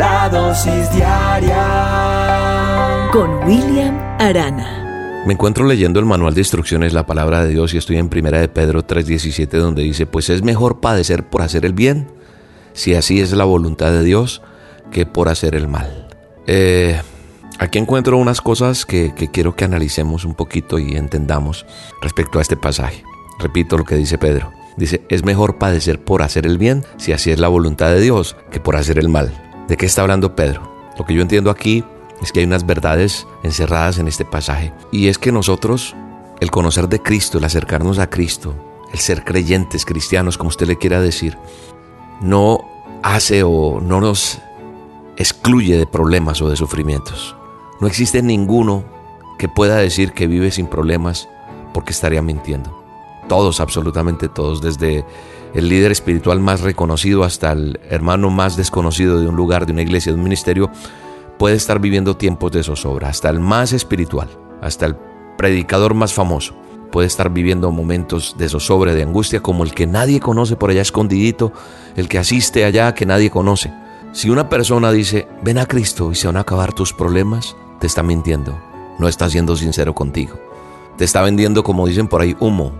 La dosis diaria con William Arana. Me encuentro leyendo el manual de instrucciones, la palabra de Dios, y estoy en Primera de Pedro 3:17, donde dice, pues es mejor padecer por hacer el bien, si así es la voluntad de Dios, que por hacer el mal. Eh, aquí encuentro unas cosas que, que quiero que analicemos un poquito y entendamos respecto a este pasaje. Repito lo que dice Pedro. Dice, es mejor padecer por hacer el bien, si así es la voluntad de Dios, que por hacer el mal. ¿De qué está hablando Pedro? Lo que yo entiendo aquí es que hay unas verdades encerradas en este pasaje. Y es que nosotros, el conocer de Cristo, el acercarnos a Cristo, el ser creyentes, cristianos, como usted le quiera decir, no hace o no nos excluye de problemas o de sufrimientos. No existe ninguno que pueda decir que vive sin problemas porque estaría mintiendo. Todos, absolutamente todos, desde el líder espiritual más reconocido hasta el hermano más desconocido de un lugar, de una iglesia, de un ministerio, puede estar viviendo tiempos de zozobra, hasta el más espiritual, hasta el predicador más famoso, puede estar viviendo momentos de zozobra, de angustia, como el que nadie conoce por allá escondidito, el que asiste allá que nadie conoce. Si una persona dice, ven a Cristo y se van a acabar tus problemas, te está mintiendo, no está siendo sincero contigo. Te está vendiendo, como dicen por ahí, humo,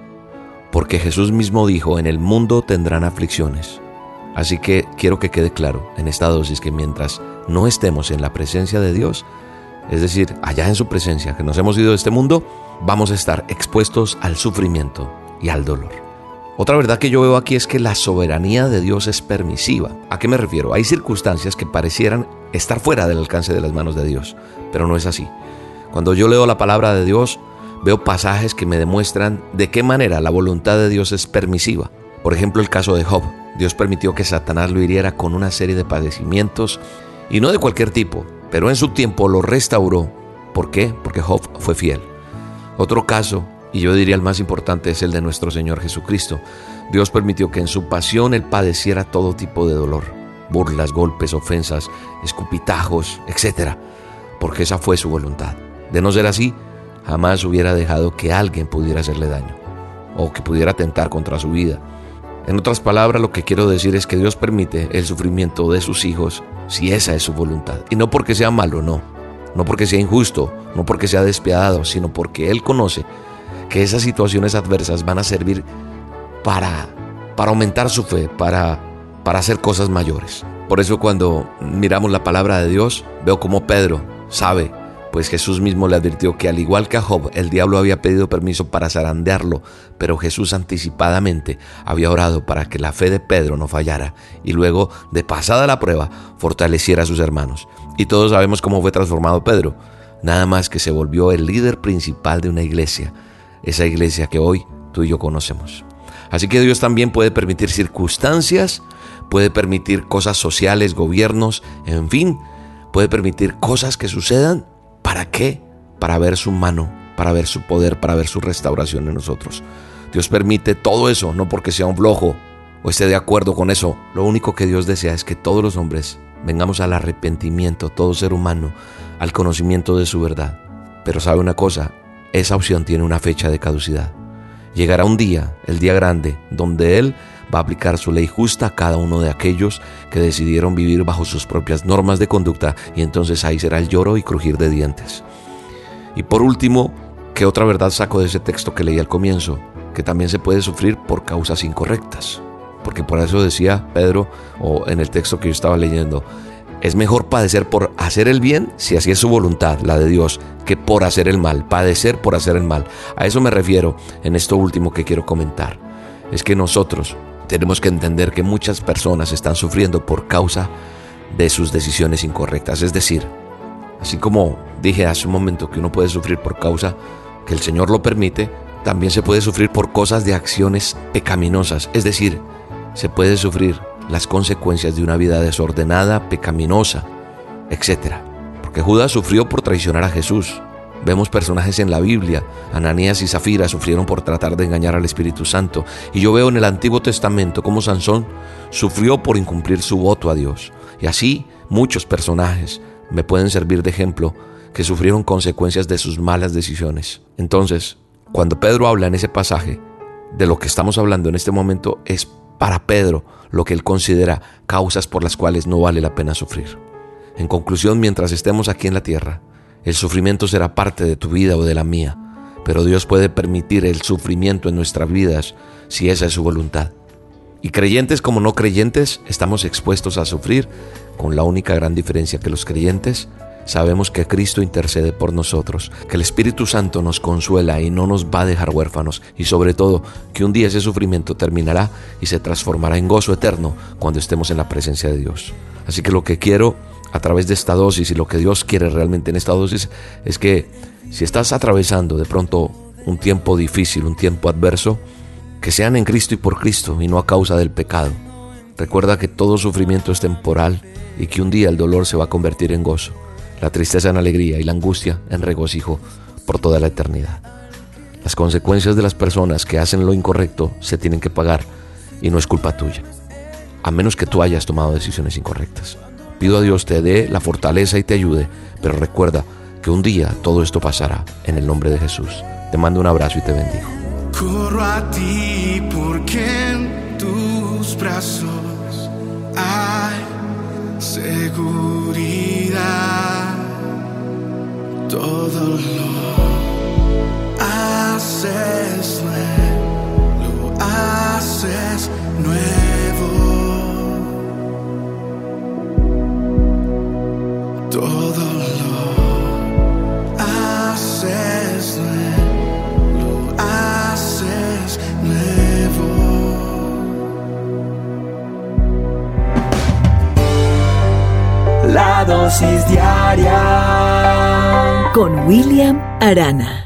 porque Jesús mismo dijo, en el mundo tendrán aflicciones. Así que quiero que quede claro en esta dosis que mientras no estemos en la presencia de Dios, es decir, allá en su presencia, que nos hemos ido de este mundo, vamos a estar expuestos al sufrimiento y al dolor. Otra verdad que yo veo aquí es que la soberanía de Dios es permisiva. ¿A qué me refiero? Hay circunstancias que parecieran estar fuera del alcance de las manos de Dios, pero no es así. Cuando yo leo la palabra de Dios, veo pasajes que me demuestran de qué manera la voluntad de Dios es permisiva. Por ejemplo, el caso de Job. Dios permitió que Satanás lo hiriera con una serie de padecimientos y no de cualquier tipo, pero en su tiempo lo restauró. ¿Por qué? Porque Job fue fiel. Otro caso, y yo diría el más importante, es el de nuestro Señor Jesucristo. Dios permitió que en su pasión Él padeciera todo tipo de dolor, burlas, golpes, ofensas, escupitajos, etc. Porque esa fue su voluntad. De no ser así, jamás hubiera dejado que alguien pudiera hacerle daño o que pudiera atentar contra su vida. En otras palabras, lo que quiero decir es que Dios permite el sufrimiento de sus hijos si esa es su voluntad. Y no porque sea malo, no. No porque sea injusto, no porque sea despiadado, sino porque Él conoce que esas situaciones adversas van a servir para, para aumentar su fe, para, para hacer cosas mayores. Por eso cuando miramos la palabra de Dios, veo como Pedro sabe pues Jesús mismo le advirtió que al igual que a Job, el diablo había pedido permiso para zarandearlo, pero Jesús anticipadamente había orado para que la fe de Pedro no fallara y luego, de pasada la prueba, fortaleciera a sus hermanos. Y todos sabemos cómo fue transformado Pedro, nada más que se volvió el líder principal de una iglesia, esa iglesia que hoy tú y yo conocemos. Así que Dios también puede permitir circunstancias, puede permitir cosas sociales, gobiernos, en fin, puede permitir cosas que sucedan ¿Para qué? Para ver su mano, para ver su poder, para ver su restauración en nosotros. Dios permite todo eso, no porque sea un flojo o esté de acuerdo con eso. Lo único que Dios desea es que todos los hombres vengamos al arrepentimiento, todo ser humano, al conocimiento de su verdad. Pero sabe una cosa, esa opción tiene una fecha de caducidad. Llegará un día, el día grande, donde Él va a aplicar su ley justa a cada uno de aquellos que decidieron vivir bajo sus propias normas de conducta y entonces ahí será el lloro y crujir de dientes. Y por último, ¿qué otra verdad saco de ese texto que leí al comienzo? Que también se puede sufrir por causas incorrectas. Porque por eso decía Pedro, o en el texto que yo estaba leyendo, es mejor padecer por hacer el bien, si así es su voluntad, la de Dios, que por hacer el mal, padecer por hacer el mal. A eso me refiero en esto último que quiero comentar. Es que nosotros tenemos que entender que muchas personas están sufriendo por causa de sus decisiones incorrectas. Es decir, así como dije hace un momento que uno puede sufrir por causa que el Señor lo permite, también se puede sufrir por cosas de acciones pecaminosas. Es decir, se puede sufrir las consecuencias de una vida desordenada, pecaminosa, etc. Porque Judas sufrió por traicionar a Jesús. Vemos personajes en la Biblia, Ananías y Zafira sufrieron por tratar de engañar al Espíritu Santo. Y yo veo en el Antiguo Testamento cómo Sansón sufrió por incumplir su voto a Dios. Y así muchos personajes me pueden servir de ejemplo que sufrieron consecuencias de sus malas decisiones. Entonces, cuando Pedro habla en ese pasaje, de lo que estamos hablando en este momento es para Pedro lo que él considera causas por las cuales no vale la pena sufrir. En conclusión, mientras estemos aquí en la tierra, el sufrimiento será parte de tu vida o de la mía, pero Dios puede permitir el sufrimiento en nuestras vidas si esa es su voluntad. Y creyentes como no creyentes estamos expuestos a sufrir, con la única gran diferencia que los creyentes sabemos que Cristo intercede por nosotros, que el Espíritu Santo nos consuela y no nos va a dejar huérfanos, y sobre todo que un día ese sufrimiento terminará y se transformará en gozo eterno cuando estemos en la presencia de Dios. Así que lo que quiero a través de esta dosis y lo que Dios quiere realmente en esta dosis es que si estás atravesando de pronto un tiempo difícil, un tiempo adverso, que sean en Cristo y por Cristo y no a causa del pecado. Recuerda que todo sufrimiento es temporal y que un día el dolor se va a convertir en gozo la tristeza en alegría y la angustia en regocijo por toda la eternidad. Las consecuencias de las personas que hacen lo incorrecto se tienen que pagar y no es culpa tuya, a menos que tú hayas tomado decisiones incorrectas. Pido a Dios te dé la fortaleza y te ayude, pero recuerda que un día todo esto pasará en el nombre de Jesús. Te mando un abrazo y te bendigo. Corro a ti porque en tus brazos hay seguridad todo lo haces con William Arana.